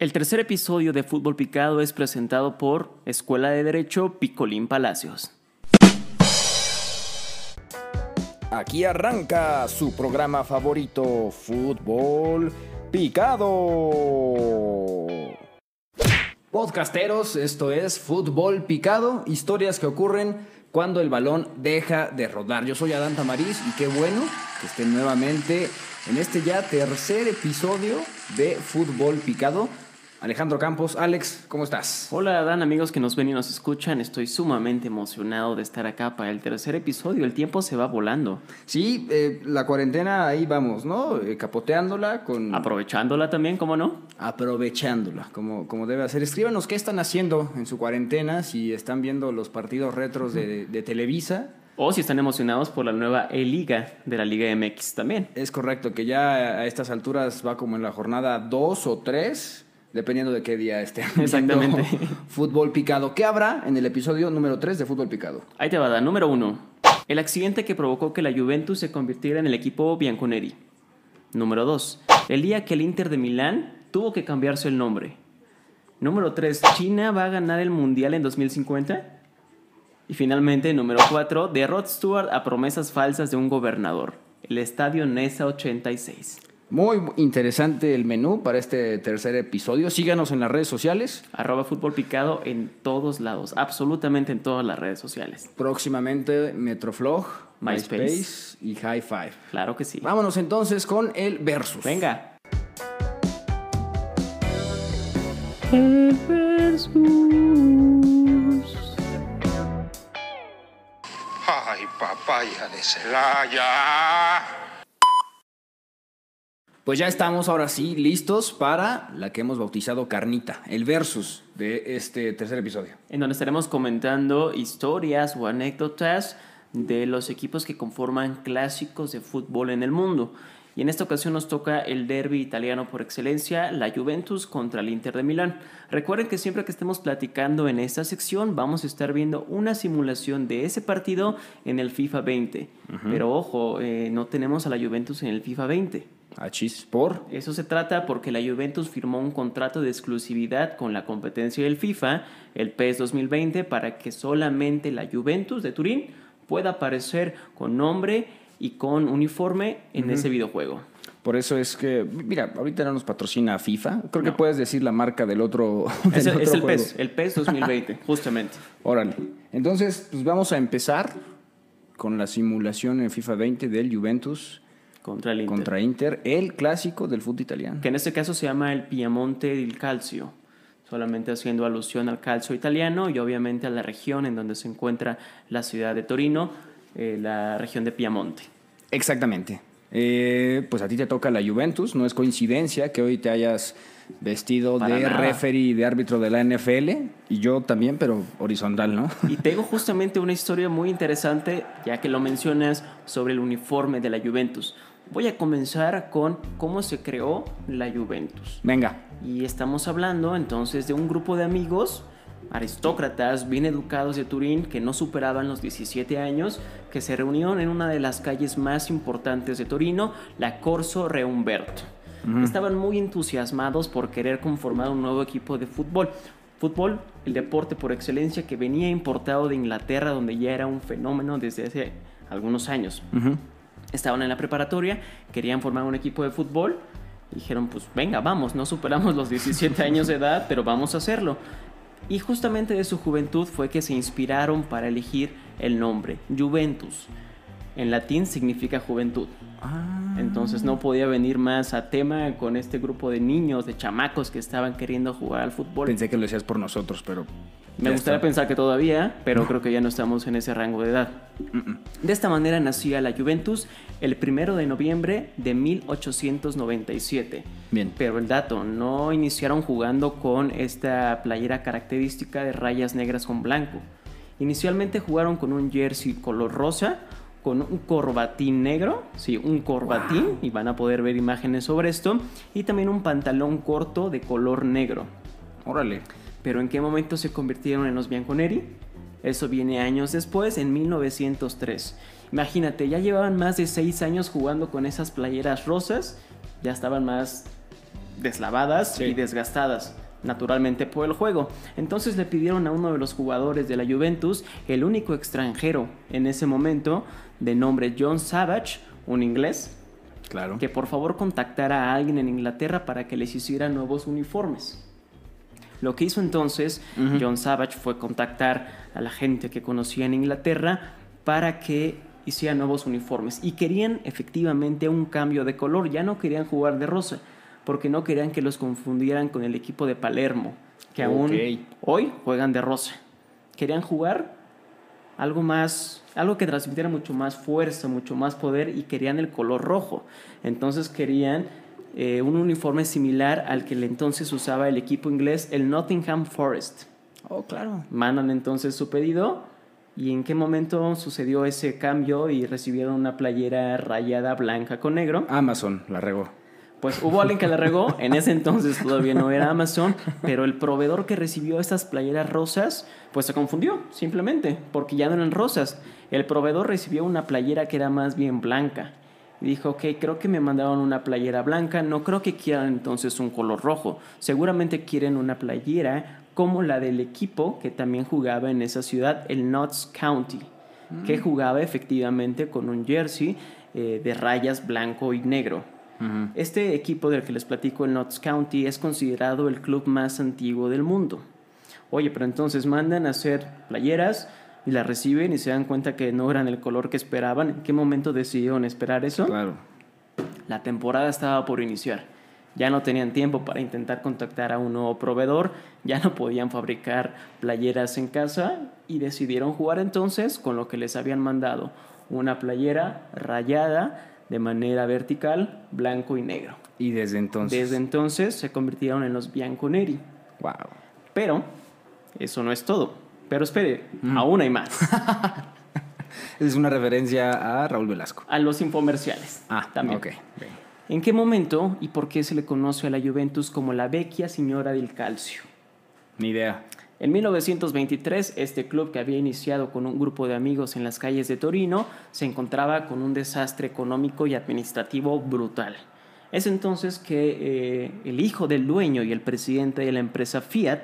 El tercer episodio de Fútbol Picado es presentado por Escuela de Derecho Picolín Palacios. Aquí arranca su programa favorito, Fútbol Picado. Podcasteros, esto es Fútbol Picado, historias que ocurren cuando el balón deja de rodar. Yo soy Adán Tamariz y qué bueno que estén nuevamente en este ya tercer episodio de Fútbol Picado. Alejandro Campos, Alex, ¿cómo estás? Hola Dan, amigos que nos ven y nos escuchan. Estoy sumamente emocionado de estar acá para el tercer episodio. El tiempo se va volando. Sí, eh, la cuarentena ahí vamos, ¿no? Eh, capoteándola con... Aprovechándola también, ¿cómo no? Aprovechándola, como, como debe hacer. Escríbanos qué están haciendo en su cuarentena, si están viendo los partidos retros de, de Televisa. O si están emocionados por la nueva E-Liga de la Liga MX también. Es correcto, que ya a estas alturas va como en la jornada 2 o 3 dependiendo de qué día esté. Exactamente. Fútbol picado. ¿Qué habrá en el episodio número 3 de Fútbol picado? Ahí te va, Número 1. El accidente que provocó que la Juventus se convirtiera en el equipo bianconeri. Número 2. El día que el Inter de Milán tuvo que cambiarse el nombre. Número 3. China va a ganar el Mundial en 2050. Y finalmente, número 4. De Rod Stewart a promesas falsas de un gobernador. El estadio Nesa 86. Muy interesante el menú para este tercer episodio. Síganos en las redes sociales. Arroba Fútbol Picado en todos lados, absolutamente en todas las redes sociales. Próximamente Metroflog, MySpace, MySpace y High Five. Claro que sí. Vámonos entonces con el versus. Venga. El versus. Ay, papaya de Celaya. Pues ya estamos ahora sí listos para la que hemos bautizado Carnita, el versus de este tercer episodio. En donde estaremos comentando historias o anécdotas de los equipos que conforman clásicos de fútbol en el mundo. Y en esta ocasión nos toca el derby italiano por excelencia, la Juventus contra el Inter de Milán. Recuerden que siempre que estemos platicando en esta sección vamos a estar viendo una simulación de ese partido en el FIFA 20. Pero ojo, eh, no tenemos a la Juventus en el FIFA 20. Achis, ¿por? Eso se trata porque la Juventus firmó un contrato de exclusividad con la competencia del FIFA, el PES 2020, para que solamente la Juventus de Turín pueda aparecer con nombre y con uniforme en ese videojuego. Por eso es que, mira, ahorita no nos patrocina FIFA. Creo que puedes decir la marca del otro. del Es, el- otro es el juego. PES, el PES 2020, justamente. Órale. Entonces, pues vamos a empezar con la simulación en FIFA 20 del Juventus Contra el Inter. contra Inter, el clásico del fútbol italiano. Que en este caso se llama el Piemonte del Calcio. Solamente haciendo alusión al calcio italiano y obviamente a la región en donde se encuentra la ciudad de Torino, eh, la región de Piemonte. Exactamente. Eh, pues a ti te toca la Juventus, no es coincidencia que hoy te hayas vestido Para de nada. referee y de árbitro de la NFL, y yo también, pero horizontal, ¿no? Y tengo justamente una historia muy interesante, ya que lo mencionas, sobre el uniforme de la Juventus. Voy a comenzar con cómo se creó la Juventus. Venga, Y estamos hablando entonces de un grupo de amigos, aristócratas, bien educados de Turín, que no superaban los 17 años, que se reunieron en una de las calles más importantes de Torino, la Corso Re Umberto. Estaban muy entusiasmados por querer conformar un nuevo equipo de fútbol. Fútbol, el deporte por excelencia que venía importado de Inglaterra, donde ya era un fenómeno desde hace algunos años. Estaban en la preparatoria, querían formar un equipo de fútbol. Dijeron, pues venga, vamos, no superamos los 17 años de edad, pero vamos a hacerlo. Y justamente de su juventud fue que se inspiraron para elegir el nombre, Juventus. En latín significa juventud. Entonces no podía venir más a tema con este grupo de niños, de chamacos que estaban queriendo jugar al fútbol. pensé que lo decías por nosotros, pero... Me ya gustaría está. pensar que todavía, pero creo que ya no estamos en ese rango de edad. De esta manera nacía la Juventus el primero de noviembre de 1897. Bien. Pero el dato, no iniciaron jugando con esta playera característica de rayas negras con blanco. Inicialmente jugaron con un jersey color rosa, con un corbatín negro, sí, un corbatín, y van a poder ver imágenes sobre esto, y también un pantalón corto de color negro. Órale. Pero ¿en qué momento se convirtieron en los Bianconeri? Eso viene años después, en 1903. Imagínate, ya llevaban más de seis años jugando con esas playeras rosas, ya estaban más deslavadas Sí. y desgastadas naturalmente por el juego. Entonces le pidieron a uno de los jugadores de la Juventus, el único extranjero en ese momento, de nombre John Savage, un inglés, Claro. que por favor contactara a alguien en Inglaterra para que les hiciera nuevos uniformes. Lo que hizo entonces. John Savage fue contactar a la gente que conocía en Inglaterra para que hiciera nuevos uniformes. Y querían efectivamente un cambio de color, ya no querían jugar de rosa, porque no querían que los confundieran con el equipo de Palermo, que aún hoy juegan de rosa. Querían jugar algo más, algo que transmitiera mucho más fuerza, mucho más poder y querían el color rojo. Entonces querían eh, un uniforme similar al que entonces usaba el equipo inglés, el Nottingham Forest. Oh, claro. Mandan entonces su pedido y en qué momento sucedió ese cambio y recibieron una playera rayada blanca con negro. Amazon la regó. Pues hubo alguien que la regó, en ese entonces todavía no era Amazon, pero el proveedor que recibió estas playeras rosas, pues se confundió, simplemente, porque ya no eran rosas. El proveedor recibió una playera que era más bien blanca. Dijo, ok, creo que me mandaron una playera blanca, no creo que quieran entonces un color rojo. Seguramente quieren una playera como la del equipo que también jugaba en esa ciudad, el Notts County, que jugaba efectivamente con un jersey eh, de rayas blanco y negro. Este equipo del que les platico, el Notts County, es considerado el club más antiguo del mundo. Oye, pero entonces mandan a hacer playeras y las reciben y se dan cuenta que no eran el color que esperaban. ¿En qué momento decidieron esperar eso? Claro. La temporada estaba por iniciar. Ya no tenían tiempo para intentar contactar a un nuevo proveedor, ya no podían fabricar playeras en casa y decidieron jugar entonces con lo que les habían mandado, una playera rayada de manera vertical, blanco y negro. Y desde entonces. Desde entonces se convirtieron en los Bianconeri. Wow. Pero eso no es todo. Pero espere, aún hay más. Es una referencia a Raúl Velasco. A los infomerciales. Ah, también. ok. Bien. ¿En qué momento y por qué se le conoce a la Juventus como la vecchia signora del calcio? Ni idea. En 1923, este club que había iniciado con un grupo de amigos en las calles de Torino se encontraba con un desastre económico y administrativo brutal. Es entonces que eh, el hijo del dueño y el presidente de la empresa Fiat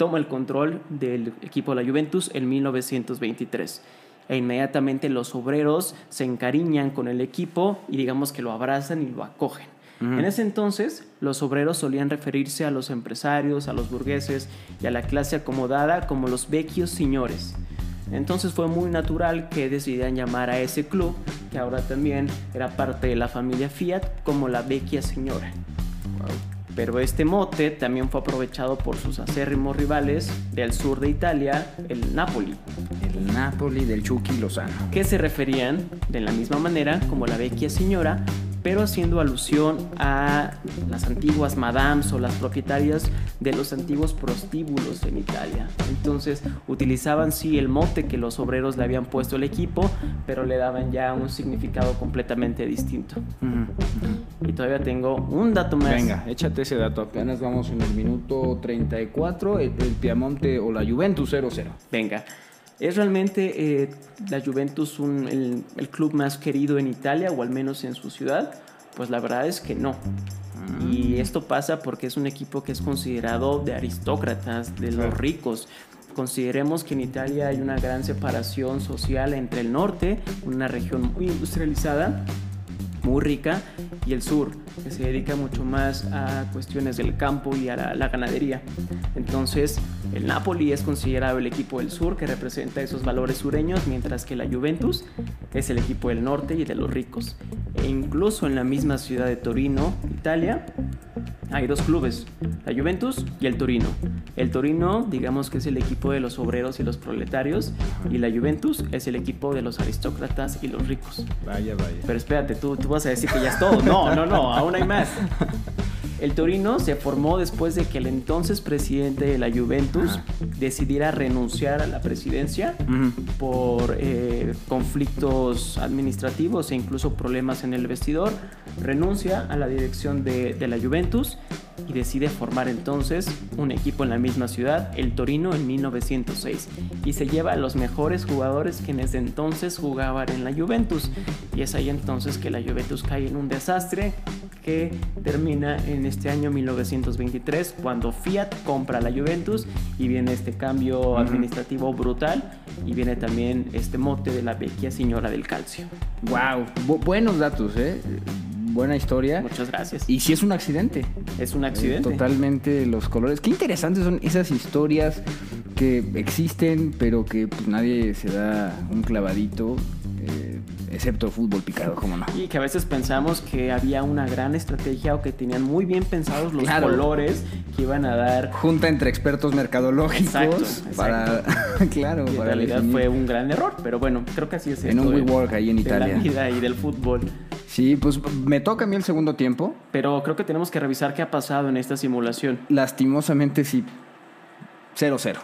toma el control del equipo de la Juventus en 1923. E inmediatamente los obreros se encariñan con el equipo y digamos que lo abrazan y lo acogen. En ese entonces, los obreros solían referirse a los empresarios, a los burgueses y a la clase acomodada como los vecchios señores. Entonces fue muy natural que decidieran llamar a ese club, que ahora también era parte de la familia Fiat, como la vecchia señora. Pero este mote también fue aprovechado por sus acérrimos rivales del sur de Italia, el Napoli, El Napoli del Chucky Lozano. que se referían de la misma manera como la vecchia señora, pero haciendo alusión a las antiguas madams o las propietarias de los antiguos prostíbulos en Italia. Entonces utilizaban sí el mote que los obreros le habían puesto al equipo, pero le daban ya un significado completamente distinto. Y todavía tengo un dato más. Venga, échate ese dato. Apenas vamos en el minuto 34. El, el Piamonte o la Juventus 0-0. Venga. ¿Es realmente eh, la Juventus un- el, el club más querido en Italia o al menos en su ciudad? Pues la verdad es que no. Y esto pasa porque es un equipo que es considerado de aristócratas, de los ricos. Consideremos que en Italia hay una gran separación social entre el norte, una región muy industrializada, muy rica, y el sur, que se dedica mucho más a cuestiones del campo y a la, la ganadería. Entonces, el Napoli es considerado el equipo del sur que representa esos valores sureños, mientras que la Juventus es el equipo del norte y de los ricos. E incluso en la misma ciudad de Torino, Italia, hay dos clubes, la Juventus y el Torino. El Torino, digamos que es el equipo de los obreros y los proletarios, y la Juventus es el equipo de los aristócratas y los ricos. Vaya, vaya. Pero espérate, tú, tú vas a decir que ya es todo. No, no, no, aún hay más. El Torino se formó después de que el entonces presidente de la Juventus decidiera renunciar a la presidencia por eh, conflictos administrativos e incluso problemas en el vestidor. Renuncia a la dirección de, de la Juventus y decide formar entonces un equipo en la misma ciudad, el Torino, en 1906. Y se lleva a los mejores jugadores que en ese entonces jugaban en la Juventus. Y es ahí entonces que la Juventus cae en un desastre, que termina en este año 1923 cuando Fiat compra la Juventus y viene este cambio administrativo brutal y viene también este mote de la vecchia señora del calcio. Wow, buenos datos, ¿eh? Buena historia. Muchas gracias. Y si es un accidente. Es un accidente. Eh, totalmente los colores. Qué interesantes son esas historias que existen, pero que pues, nadie se da un clavadito. Excepto fútbol picado, cómo no. Y que a veces pensamos que había una gran estrategia o que tenían muy bien pensados los Claro. colores que iban a dar. Junta entre expertos mercadológicos Exacto, exacto. para claro, Y en para realidad definir. fue un gran error, pero bueno, creo que así es En esto un WeWork ahí en de Italia. la vida y del fútbol. Sí, pues me toca a mí el segundo tiempo. Pero creo que tenemos que revisar qué ha pasado en esta simulación. Lastimosamente sí. 0-0.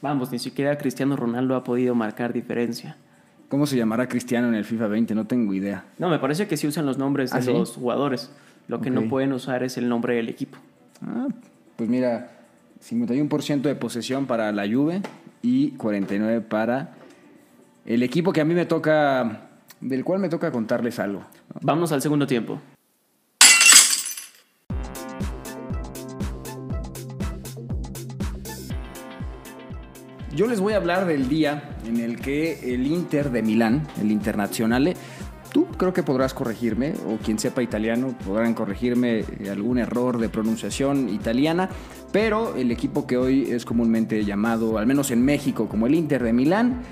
Vamos, ni siquiera Cristiano Ronaldo ha podido marcar diferencia. ¿Cómo se llamará Cristiano en el FIFA 20? No tengo idea. No, me parece que sí usan los nombres de ¿Ah, sí? los jugadores. Lo que no pueden usar es el nombre del equipo. Ah, pues mira, 51% de posesión para la Juve y 49 para el equipo que a mí me toca, del cual me toca contarles algo. Vamos al segundo tiempo. Yo les voy a hablar del día en el que el Inter de Milán, el Internazionale, tú creo que podrás corregirme, o quien sepa italiano podrán corregirme algún error de pronunciación italiana, pero el equipo que hoy es comúnmente llamado, al menos en México, como el Inter de Milán,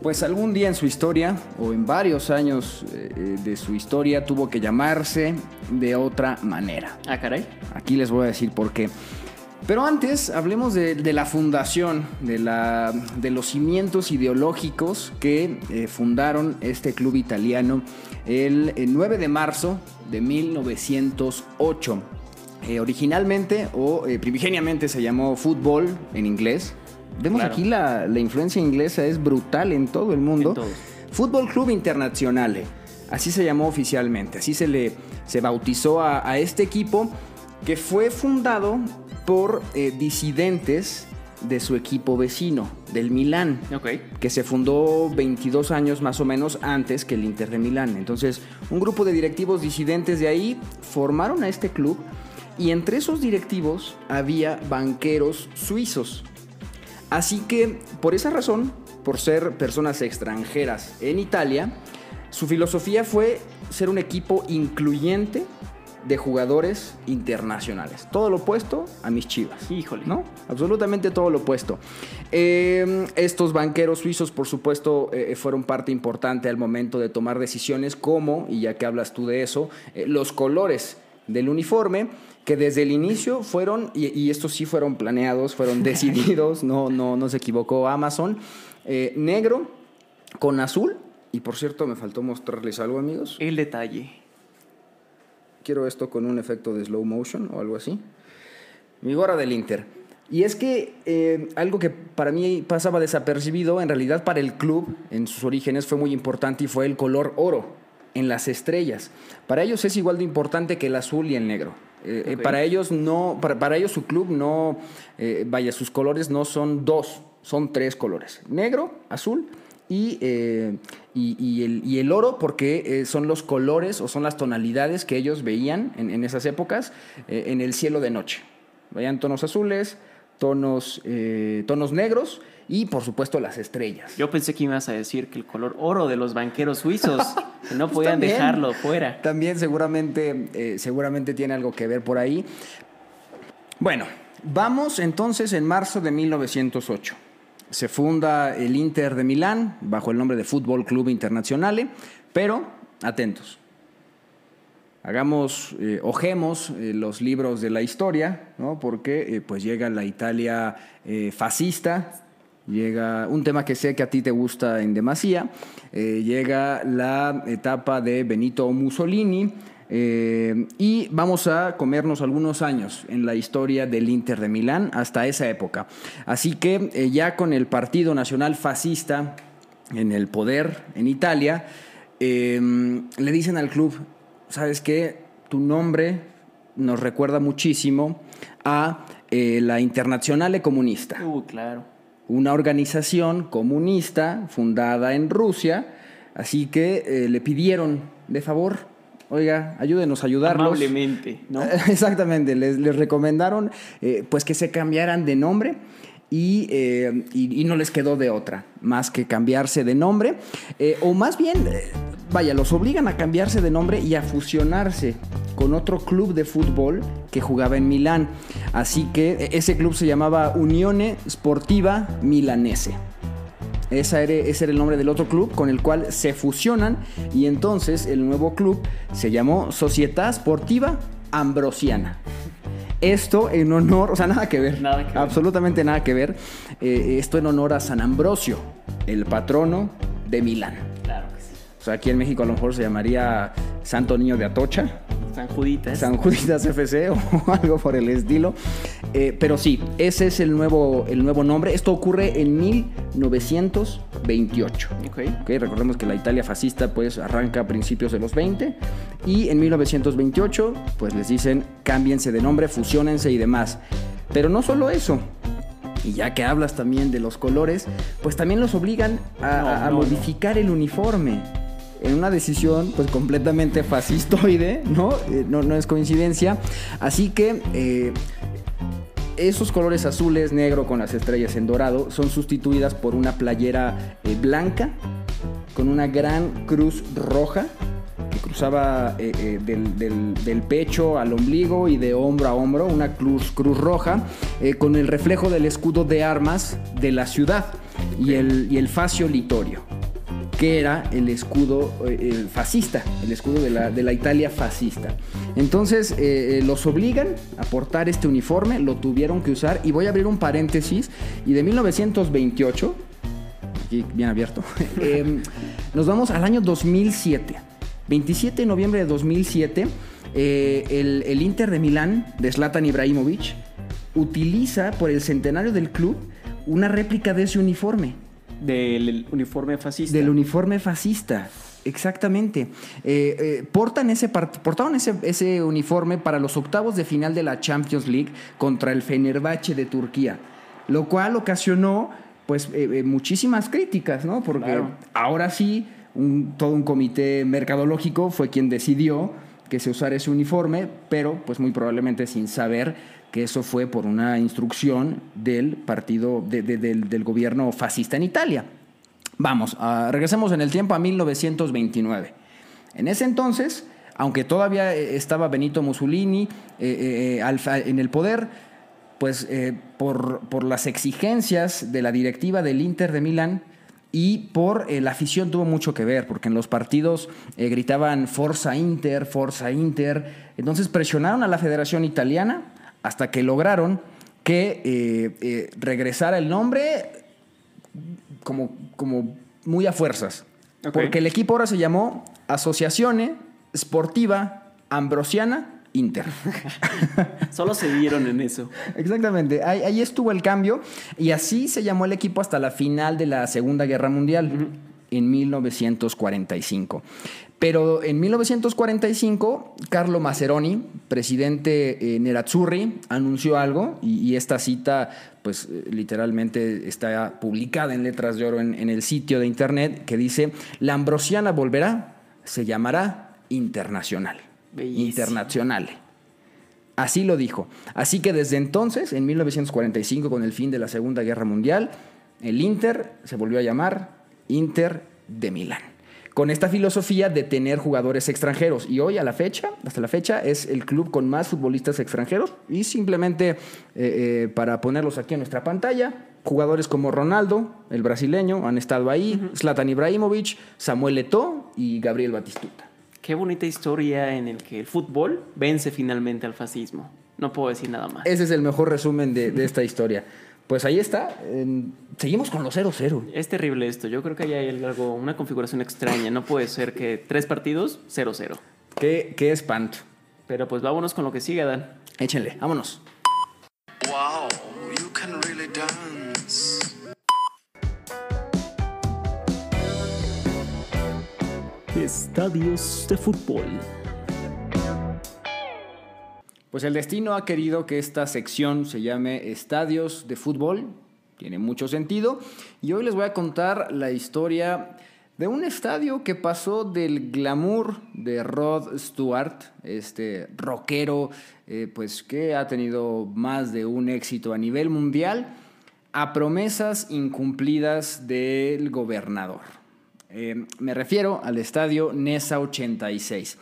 pues algún día en su historia, o en varios años eh, de su historia, tuvo que llamarse de otra manera. Ah, caray. Aquí les voy a decir por qué. Pero antes hablemos de, de la fundación, de, la, de los cimientos ideológicos que eh, fundaron este club italiano el, eh, 9 de marzo de 1908. Eh, originalmente o eh, primigeniamente se llamó fútbol en inglés. Vemos Claro. aquí la, la influencia inglesa es brutal en todo el mundo. Fútbol Club Internazionale. Así se llamó oficialmente. Así se le se bautizó a, a este equipo que fue fundado por eh, disidentes de su equipo vecino, del Milán que se fundó 22 años más o menos antes que el Inter de Milán. Entonces, un grupo de directivos disidentes de ahí formaron a este club y entre esos directivos había banqueros suizos. Así que, por esa razón, por ser personas extranjeras en Italia, su filosofía fue ser un equipo incluyente de jugadores internacionales. Todo lo opuesto a mis chivas. Híjole. ¿No? Absolutamente todo lo opuesto. Eh, estos banqueros suizos, por supuesto, eh, fueron parte importante al momento de tomar decisiones como, y ya que hablas tú de eso, eh, los colores del uniforme, que desde el inicio fueron, y, y estos sí fueron planeados, fueron decididos, no, no, no se equivocó Amazon, eh, negro con azul, y por cierto, me faltó mostrarles algo, amigos. El detalle. Quiero esto con un efecto de slow motion o algo así. Mi gorra del Inter. Y es que eh, algo que para mí pasaba desapercibido, en realidad para el club, en sus orígenes, fue muy importante y fue el color oro en las estrellas. Para ellos es igual de importante que el azul y el negro. Eh, eh, Ok. para ellos no, para, para ellos su club no, eh, vaya, sus colores no son dos, son tres colores: negro, azul y, eh, y, y el, y el oro porque eh, son los colores o son las tonalidades que ellos veían en, en esas épocas eh, en el cielo de noche. Veían tonos azules, tonos, tonos negros y por supuesto las estrellas. Yo pensé que ibas a decir que el color oro de los banqueros suizos, que no Pues podían también. dejarlo fuera. También seguramente, seguramente tiene algo que ver por ahí. Bueno, vamos entonces en marzo de 1908. Se funda el Inter de Milán bajo el nombre de Fútbol Club Internazionale, pero atentos. Hagamos, eh, ojemos eh, los libros de la historia, ¿no? porque eh, pues llega la Italia fascista, llega un tema que sé que a ti te gusta en demasía, llega la etapa de Benito Mussolini eh, y vamos a comernos algunos años en la historia del Inter de Milán hasta esa época. Así que eh, ya con el Partido Nacional Fascista en el poder en Italia, eh, le dicen al club, ¿sabes qué? Tu nombre nos recuerda muchísimo a eh, la Internacional Comunista Uh, claro. una organización comunista fundada en Rusia, así que le pidieron de favor oiga, ayúdenos a ayudarlos. Amablemente, ¿no? Exactamente, les, les recomendaron eh, pues que se cambiaran de nombre y, eh, y- y no les quedó de otra más que cambiarse de nombre. Eh, o más bien, vaya, los obligan a cambiarse de nombre y a fusionarse con otro club de fútbol que jugaba en Milán. Así que eh, ese club se llamaba Unione Sportiva Milanese. Era- ese era el nombre del otro club con el cual se fusionan y entonces el nuevo club se llamó Società Sportiva Ambrosiana. Esto en honor, o sea, nada que ver, Nada que ver. absolutamente nada que ver. Eh, esto en honor a San Ambrosio, el patrono de Milán. O sea, aquí en México a lo mejor se llamaría Santo Niño de Atocha. San Juditas. San Juditas FC o algo por el estilo. Eh, pero sí, ese es el nuevo, el nuevo nombre. Esto ocurre en 1928. Ok. Ok, Recordemos que la Italia fascista pues arranca a principios de los 20 y en 1928 pues les dicen cámbiense de nombre, fusionense y demás. Pero no solo eso. Y ya que hablas también de los colores, pues también los obligan a, No, a- a no, no. modificar el uniforme. En una decisión pues completamente fascistoide, ¿no? Eh, no, no es coincidencia. Así que eh, esos colores azules, negro con las estrellas en dorado, son sustituidas por una playera eh, blanca con una gran cruz roja que cruzaba eh, eh, del, del- del pecho al ombligo y de hombro a hombro, una cruz, cruz roja con el reflejo del escudo de armas de la ciudad y el, y el fascio litorio que era el escudo eh, fascista, el escudo de la, Italia fascista. Entonces eh, eh, los obligan a portar este uniforme, lo tuvieron que usar y voy a abrir un paréntesis y de 1928, aquí bien abierto, eh, nos vamos al año 2007, 27 de noviembre de 2007, eh, el, el Inter de Milán de Zlatan Ibrahimovic utiliza por el centenario del club una réplica de ese uniforme. Del uniforme fascista. Del uniforme fascista. Exactamente. Eh, eh, portan ese portaron ese, ese uniforme para los octavos de final de la Champions League contra el Fenerbahce de Turquía, lo cual ocasionó pues eh, eh, muchísimas críticas, ¿no? Porque Claro. ahora sí, un- todo un comité mercadológico fue quien decidió que se usara ese uniforme, pero pues muy probablemente sin saber que eso fue por una instrucción del partido, de- de- del, del gobierno fascista en Italia. Vamos, ah, regresemos en el tiempo a 1929. En ese entonces, aunque todavía eh, estaba Benito Mussolini eh, eh, en el poder, pues por, por las exigencias de la directiva del Inter de Milán y por eh, la afición tuvo mucho que ver, porque en los partidos eh, gritaban Forza Inter, Forza Inter, entonces presionaron a la Federación Italiana hasta que lograron que eh, regresara el nombre como, como muy a fuerzas. Porque el equipo ahora se llamó Asociazione Sportiva Ambrosiana Inter. Solo se dieron en eso. Exactamente, ahí, ahí estuvo el cambio y así se llamó el equipo hasta la final de la Segunda Guerra Mundial en 1945. Pero en 1945, Carlo Maceroni, presidente eh, Nerazzurri, anunció algo y, y esta cita, pues literalmente está publicada en letras de oro en, en el sitio de internet que dice: La Ambrosiana volverá, se llamará Internacional. Bellísimo. Internacional. Así lo dijo. Así que desde entonces, en 1945, con el fin de la Segunda Guerra Mundial, el Inter se volvió a llamar Inter de Milán. Con esta filosofía de tener jugadores extranjeros. Y hoy, a la fecha, hasta la fecha, es el club con más futbolistas extranjeros. Y simplemente, eh, eh, para ponerlos aquí en nuestra pantalla, jugadores como Ronaldo, el brasileño, han estado ahí, Zlatan Ibrahimovic, Samuel Eto'o y Gabriel Batistuta. Qué bonita historia en el que el fútbol vence finalmente al fascismo. No puedo decir nada más. Ese es el mejor resumen de, de esta historia. Pues ahí está. seguimos con los 0-0. Es terrible esto. Yo creo que ahí hay algo, una configuración extraña. No puede ser que tres partidos, 0-0. Qué, qué espanto. Pero pues vámonos con lo que sigue, Dan. Échenle, vámonos. Wow, you can really dance. Estadios de fútbol. Pues el destino ha querido que esta sección se llame Estadios de Fútbol. Tiene mucho sentido. Y hoy les voy a contar la historia de un estadio que pasó del glamour de Rod Stewart, este rockero, eh, pues que ha tenido más de un éxito a nivel mundial, a promesas incumplidas del gobernador. Eh, me refiero al estadio Nesa 86.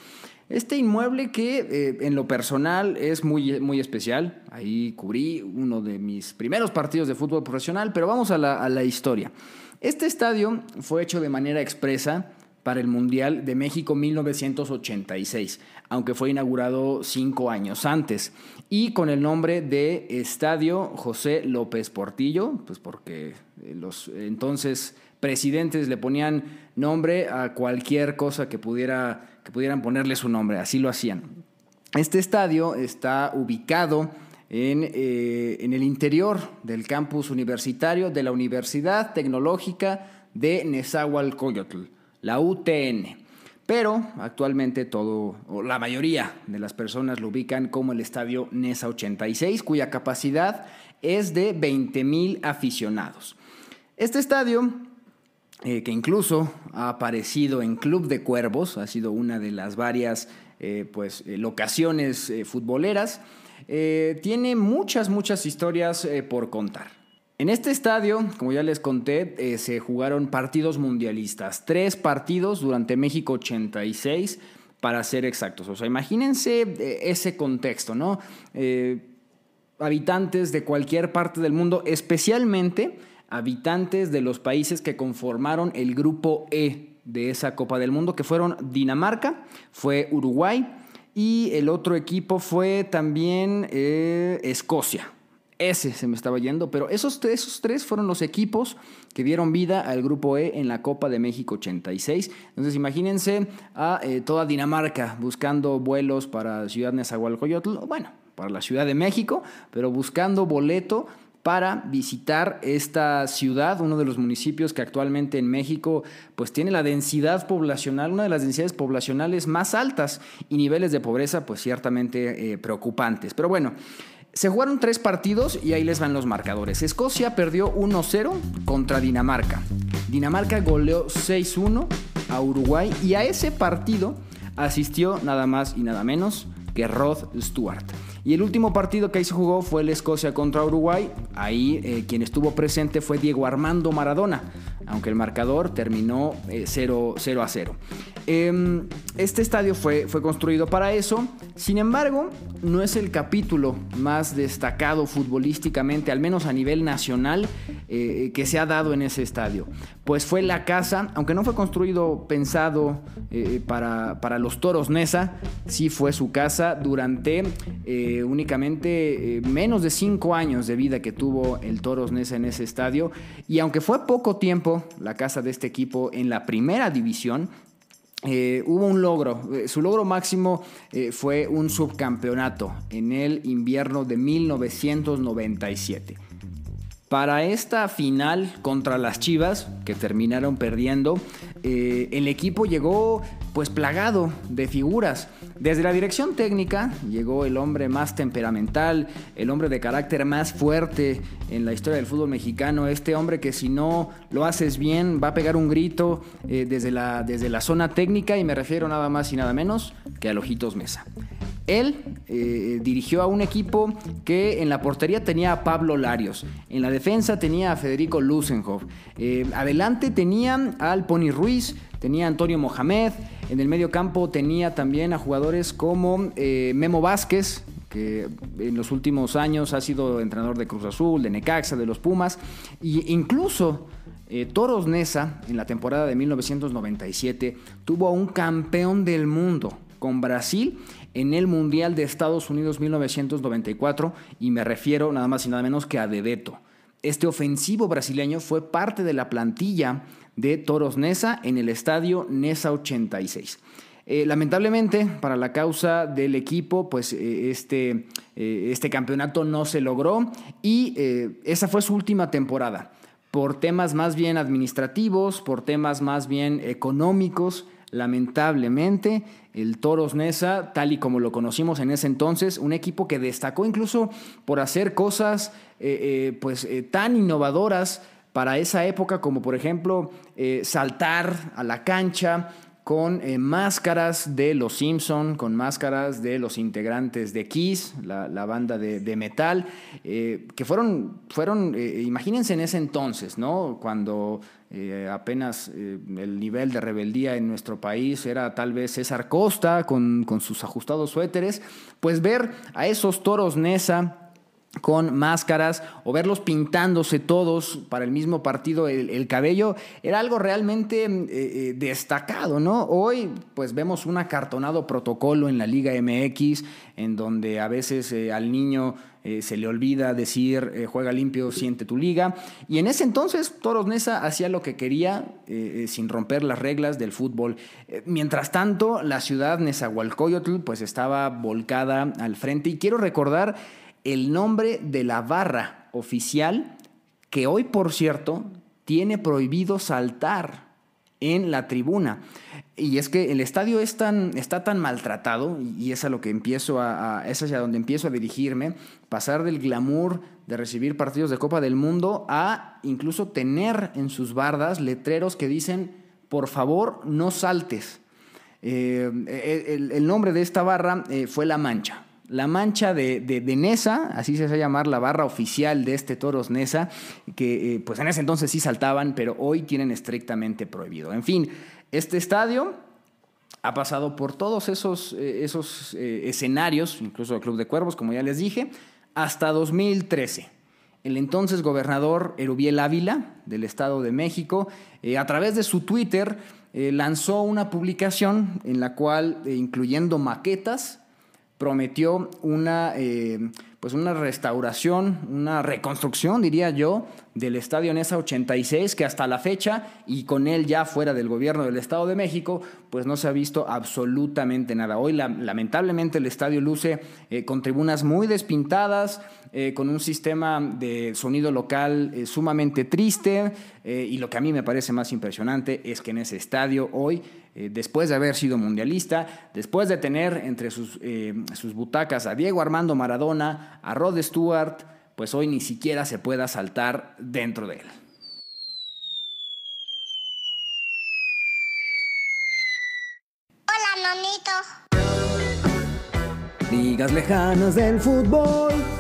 Este inmueble que eh, en lo personal es muy, muy especial. Ahí cubrí uno de mis primeros partidos de fútbol profesional, pero vamos a la, a la historia. Este estadio fue hecho de manera expresa para el Mundial de México 1986, aunque fue inaugurado cinco años antes, y con el nombre de Estadio José López Portillo, pues porque eh, los entonces presidentes le ponían nombre a cualquier cosa que, pudiera, que pudieran ponerle su nombre, así lo hacían. Este estadio está ubicado en, eh, en, el interior del campus universitario de la Universidad Tecnológica de Nezahualcóyotl, la UTN. Pero actualmente todo, o la mayoría de las personas lo ubican como el estadio NESA 86, cuya capacidad es de 20 mil aficionados. Este estadio eh, que incluso ha aparecido en Club de Cuervos, ha sido una de las varias eh, pues, eh, locaciones futboleras, tiene muchas, muchas historias por contar. En este estadio, como ya les conté, se jugaron partidos mundialistas, tres partidos durante México 86, para ser exactos. O sea, imagínense ese contexto, ¿no? Habitantes de cualquier parte del mundo, especialmente habitantes de los países que conformaron el grupo E de esa Copa del Mundo, que fueron Dinamarca, fue Uruguay y el otro equipo fue también eh, Escocia. Ese se me estaba yendo, pero esos, esos tres fueron los equipos que dieron vida al Grupo E en la Copa de México 86. Entonces imagínense a eh, toda Dinamarca buscando vuelos para Ciudad Nezahualcóyotl, bueno, para la Ciudad de México, pero buscando boleto para visitar esta ciudad, uno de los municipios que actualmente en México pues tiene la densidad poblacional, una de las densidades poblacionales más altas y niveles de pobreza pues ciertamente eh, preocupantes. Pero bueno, se jugaron tres partidos y ahí les van los marcadores. Escocia perdió 1-0 contra Dinamarca. Dinamarca goleó 6-1 a Uruguay y a ese partido asistió nada más y nada menos que Rod Stewart. Y el último partido que ahí se jugó fue el Escocia contra Uruguay. Ahí eh, quien estuvo presente fue Diego Armando Maradona, aunque el marcador terminó eh, 0, 0 a 0. Eh, este estadio fue, fue construido para eso. Sin embargo, no es el capítulo más destacado futbolísticamente, al menos a nivel nacional, eh, que se ha dado en ese estadio. Pues fue la casa, aunque no fue construido pensado eh, para, para los toros Nesa, sí fue su casa durante eh, únicamente eh, menos de cinco años de vida que tuvo el Toros Nesa en ese estadio. Y aunque fue poco tiempo la casa de este equipo en la primera división, eh, hubo un logro. Eh, su logro máximo eh, fue un subcampeonato en el invierno de 1997. Para esta final contra las Chivas, que terminaron perdiendo, el equipo llegó pues plagado de figuras. Desde la dirección técnica llegó el hombre más temperamental, el hombre de carácter más fuerte en la historia del fútbol mexicano, este hombre que si no lo haces bien va a pegar un grito eh, desde, la, desde la zona técnica y me refiero nada más y nada menos que a Ojitos Mesa. Él eh, dirigió a un equipo que en la portería tenía a Pablo Larios, en la defensa tenía a Federico Lusenhoff, eh, adelante tenía al Pony Ruiz, tenía a Antonio Mohamed, en el medio campo tenía también a jugadores como eh, Memo Vázquez, que en los últimos años ha sido entrenador de Cruz Azul, de Necaxa, de los Pumas, e incluso eh, Toros Nesa, en la temporada de 1997, tuvo a un campeón del mundo con Brasil en el Mundial de Estados Unidos 1994 y me refiero nada más y nada menos que a Bebeto. Este ofensivo brasileño fue parte de la plantilla de Toros Nesa en el estadio Nesa 86. Eh, lamentablemente, para la causa del equipo, pues eh, este, eh, este campeonato no se logró y esa fue su última temporada. Por temas más bien administrativos, por temas más bien económicos, lamentablemente, el Toros Nesa, tal y como lo conocimos en ese entonces, un equipo que destacó incluso por hacer cosas pues, tan innovadoras para esa época, como por ejemplo eh, saltar a la cancha con eh, máscaras de Los Simpson, con máscaras de los integrantes de Kiss, la, banda de, metal, eh, que fueron, fueron imagínense en ese entonces, ¿no? Cuando apenas el nivel de rebeldía en nuestro país era tal vez César Costa con, con sus ajustados suéteres, pues ver a esos toros Nesa con máscaras o verlos pintándose todos para el mismo partido el, el cabello era algo realmente eh, eh, destacado, ¿no? Hoy pues vemos un acartonado protocolo en la Liga MX en donde a veces eh, al niño se le olvida decir juega limpio, siente tu liga. Y en ese entonces Toros Nesa hacía lo que quería sin romper las reglas del fútbol. Mientras tanto, la ciudad Nezahualcóyotl pues estaba volcada al frente. Y quiero recordar el nombre de la barra oficial que hoy, por cierto, tiene prohibido saltar en la tribuna. Y es que el estadio es tan, está tan maltratado, y es a lo que empiezo a, es hacia donde empiezo a dirigirme, pasar del glamour de recibir partidos de Copa del Mundo a incluso tener en sus bardas letreros que dicen, por favor, no saltes. Eh, el, el nombre de esta barra eh, fue La Mancha. La Mancha de, de, Nesa, así se hace llamar la barra oficial de este Toros Nesa, que eh, pues en ese entonces sí saltaban, pero hoy tienen estrictamente prohibido. En fin, este estadio ha pasado por todos esos, eh, eh, escenarios, incluso el Club de Cuervos, como ya les dije, hasta 2013. El entonces gobernador Erubiel Ávila, del Estado de México, a través de su Twitter, lanzó una publicación en la cual, incluyendo maquetas, prometió una, eh, pues una restauración, una reconstrucción, diría yo, del Estadio Nesa 86, que hasta la fecha, y con él ya fuera del gobierno del Estado de México, pues no se ha visto absolutamente nada. Hoy, la- lamentablemente, el estadio luce eh, con tribunas muy despintadas, eh, con un sistema de sonido local sumamente triste, y lo que a mí me parece más impresionante es que en ese estadio hoy, eh, después de haber sido mundialista, después de tener entre sus, eh, sus butacas a Diego Armando Maradona, a Rod Stewart, pues hoy ni siquiera se pueda saltar dentro de él. Hola, nonito. Ligas lejanas del fútbol.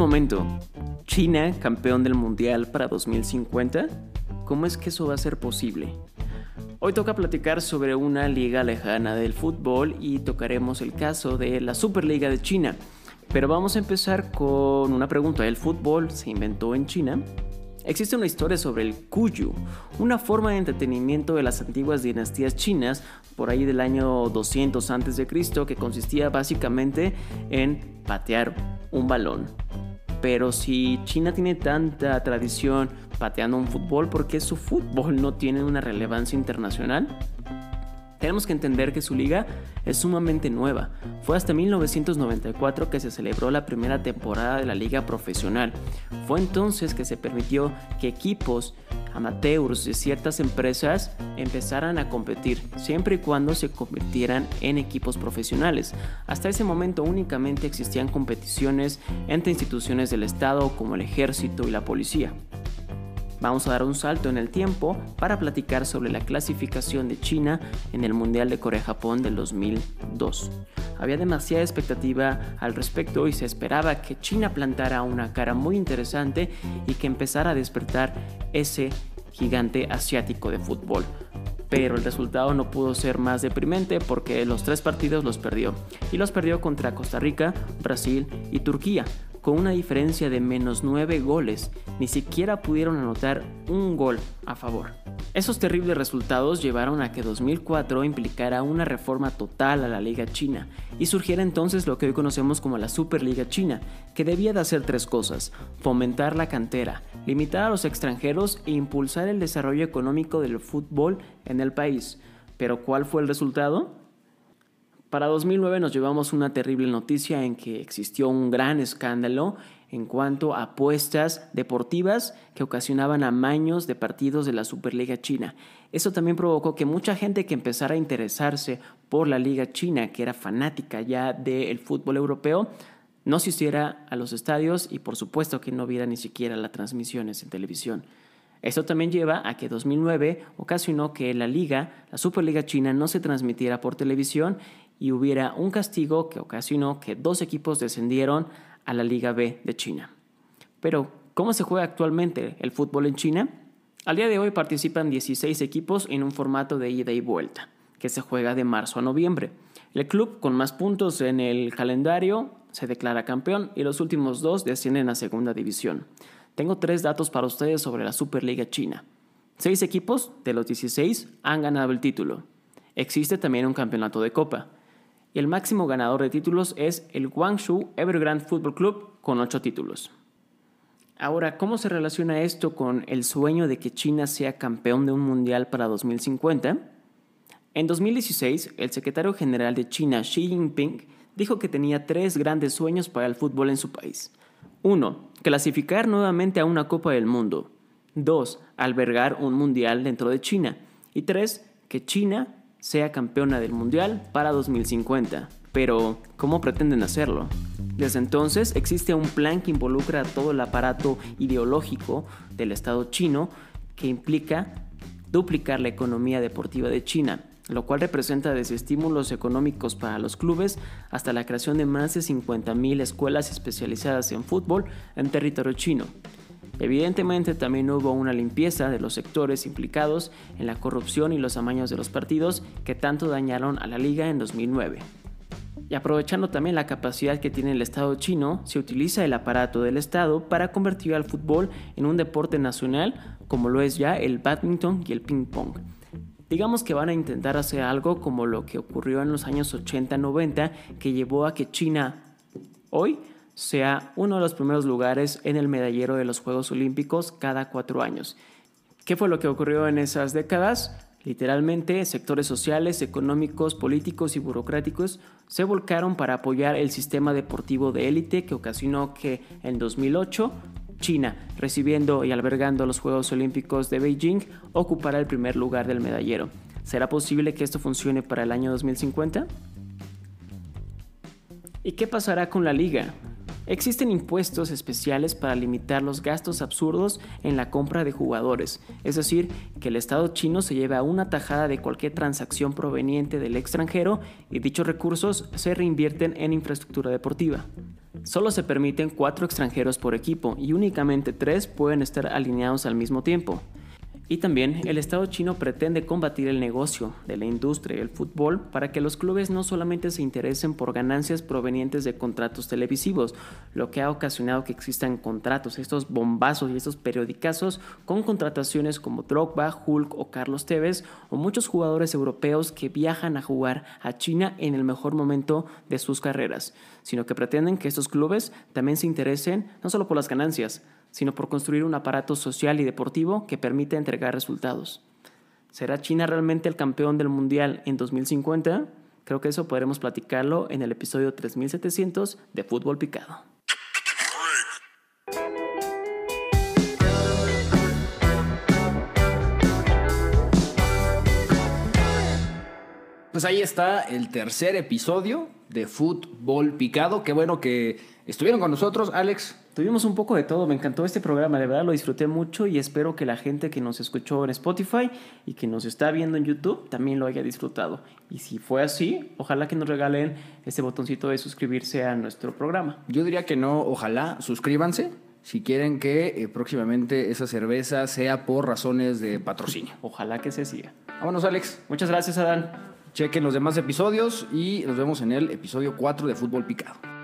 Momento. China, campeón del Mundial para 2050. ¿Cómo es que eso va a ser posible? Hoy toca platicar sobre una liga lejana del fútbol y tocaremos el caso de la Superliga de China. Pero vamos a empezar con una pregunta. ¿El fútbol se inventó en China? Existe una historia sobre el Kuyu, una forma de entretenimiento de las antiguas dinastías chinas por ahí del año 200 a.C. que consistía básicamente en patear un balón. Pero si China tiene tanta tradición pateando un fútbol, ¿por qué su fútbol no tiene una relevancia internacional? Tenemos que entender que su liga es sumamente nueva. Fue hasta 1994 que se celebró la primera temporada de la liga profesional. Fue entonces que se permitió que equipos amateurs de ciertas empresas empezaran a competir, siempre y cuando se convirtieran en equipos profesionales. Hasta ese momento únicamente existían competiciones entre instituciones del Estado como el ejército y la policía. Vamos a dar un salto en el tiempo para platicar sobre la clasificación de China en el Mundial de Corea-Japón del 2002. Había demasiada expectativa al respecto y se esperaba que China plantara una cara muy interesante y que empezara a despertar ese gigante asiático de fútbol. Pero el resultado no pudo ser más deprimente porque los tres partidos los perdió. Y los perdió contra Costa Rica, Brasil y Turquía con una diferencia de menos 9 goles. Ni siquiera pudieron anotar un gol a favor. Esos terribles resultados llevaron a que 2004 implicara una reforma total a la Liga China y surgiera entonces lo que hoy conocemos como la Superliga China, que debía de hacer tres cosas, fomentar la cantera, limitar a los extranjeros e impulsar el desarrollo económico del fútbol en el país. Pero ¿cuál fue el resultado? Para 2009 nos llevamos una terrible noticia en que existió un gran escándalo en cuanto a apuestas deportivas que ocasionaban amaños de partidos de la Superliga China. Eso también provocó que mucha gente que empezara a interesarse por la Liga China, que era fanática ya del fútbol europeo, no asistiera a los estadios y por supuesto que no viera ni siquiera las transmisiones en televisión. Esto también lleva a que 2009 ocasionó que la liga, la Superliga China, no se transmitiera por televisión y hubiera un castigo que ocasionó que dos equipos descendieron a la Liga B de China. Pero, ¿cómo se juega actualmente el fútbol en China? Al día de hoy participan 16 equipos en un formato de ida y vuelta, que se juega de marzo a noviembre. El club con más puntos en el calendario se declara campeón y los últimos dos descienden a segunda división. Tengo tres datos para ustedes sobre la Superliga China. Seis equipos de los 16 han ganado el título. Existe también un campeonato de copa. Y el máximo ganador de títulos es el Guangzhou Evergrande Football Club con ocho títulos. Ahora, ¿cómo se relaciona esto con el sueño de que China sea campeón de un mundial para 2050? En 2016, el secretario general de China, Xi Jinping, dijo que tenía tres grandes sueños para el fútbol en su país. Uno, clasificar nuevamente a una Copa del Mundo. 2. Albergar un Mundial dentro de China. Y 3. Que China sea campeona del Mundial para 2050. Pero, ¿cómo pretenden hacerlo? Desde entonces existe un plan que involucra a todo el aparato ideológico del Estado chino que implica duplicar la economía deportiva de China, lo cual representa desde estímulos económicos para los clubes hasta la creación de más de 50.000 escuelas especializadas en fútbol en territorio chino. Evidentemente también hubo una limpieza de los sectores implicados en la corrupción y los amaños de los partidos que tanto dañaron a la liga en 2009. Y aprovechando también la capacidad que tiene el Estado chino, se utiliza el aparato del Estado para convertir al fútbol en un deporte nacional como lo es ya el badminton y el ping pong. Digamos que van a intentar hacer algo como lo que ocurrió en los años 80-90 que llevó a que China hoy sea uno de los primeros lugares en el medallero de los Juegos Olímpicos cada cuatro años. ¿Qué fue lo que ocurrió en esas décadas? Literalmente, sectores sociales, económicos, políticos y burocráticos se volcaron para apoyar el sistema deportivo de élite que ocasionó que en 2008 China, recibiendo y albergando los Juegos Olímpicos de Beijing, ocupará el primer lugar del medallero. ¿Será posible que esto funcione para el año 2050? ¿Y qué pasará con la liga? Existen impuestos especiales para limitar los gastos absurdos en la compra de jugadores, es decir, que el Estado chino se lleve a una tajada de cualquier transacción proveniente del extranjero y dichos recursos se reinvierten en infraestructura deportiva. Solo se permiten cuatro extranjeros por equipo y únicamente tres pueden estar alineados al mismo tiempo. Y también el Estado chino pretende combatir el negocio de la industria del fútbol para que los clubes no solamente se interesen por ganancias provenientes de contratos televisivos, lo que ha ocasionado que existan contratos, estos bombazos y estos periodicazos con contrataciones como Drogba, Hulk o Carlos Tevez o muchos jugadores europeos que viajan a jugar a China en el mejor momento de sus carreras, sino que pretenden que estos clubes también se interesen no solo por las ganancias, sino por construir un aparato social y deportivo que permita entregar resultados. ¿Será China realmente el campeón del Mundial en 2050? Creo que eso podremos platicarlo en el episodio 3700 de Fútbol Picado. Pues ahí está el tercer episodio de Fútbol Picado. Qué bueno que estuvieron con nosotros, Alex. Tuvimos un poco de todo, me encantó este programa, de verdad lo disfruté mucho y espero que la gente que nos escuchó en Spotify y que nos está viendo en YouTube también lo haya disfrutado. Y si fue así, ojalá que nos regalen ese botoncito de suscribirse a nuestro programa. Yo diría que no, ojalá suscríbanse si quieren que eh, próximamente esa cerveza sea por razones de patrocinio. Ojalá que se siga. Vámonos, Alex. Muchas gracias, Adán. Chequen los demás episodios y nos vemos en el episodio 4 de Fútbol Picado.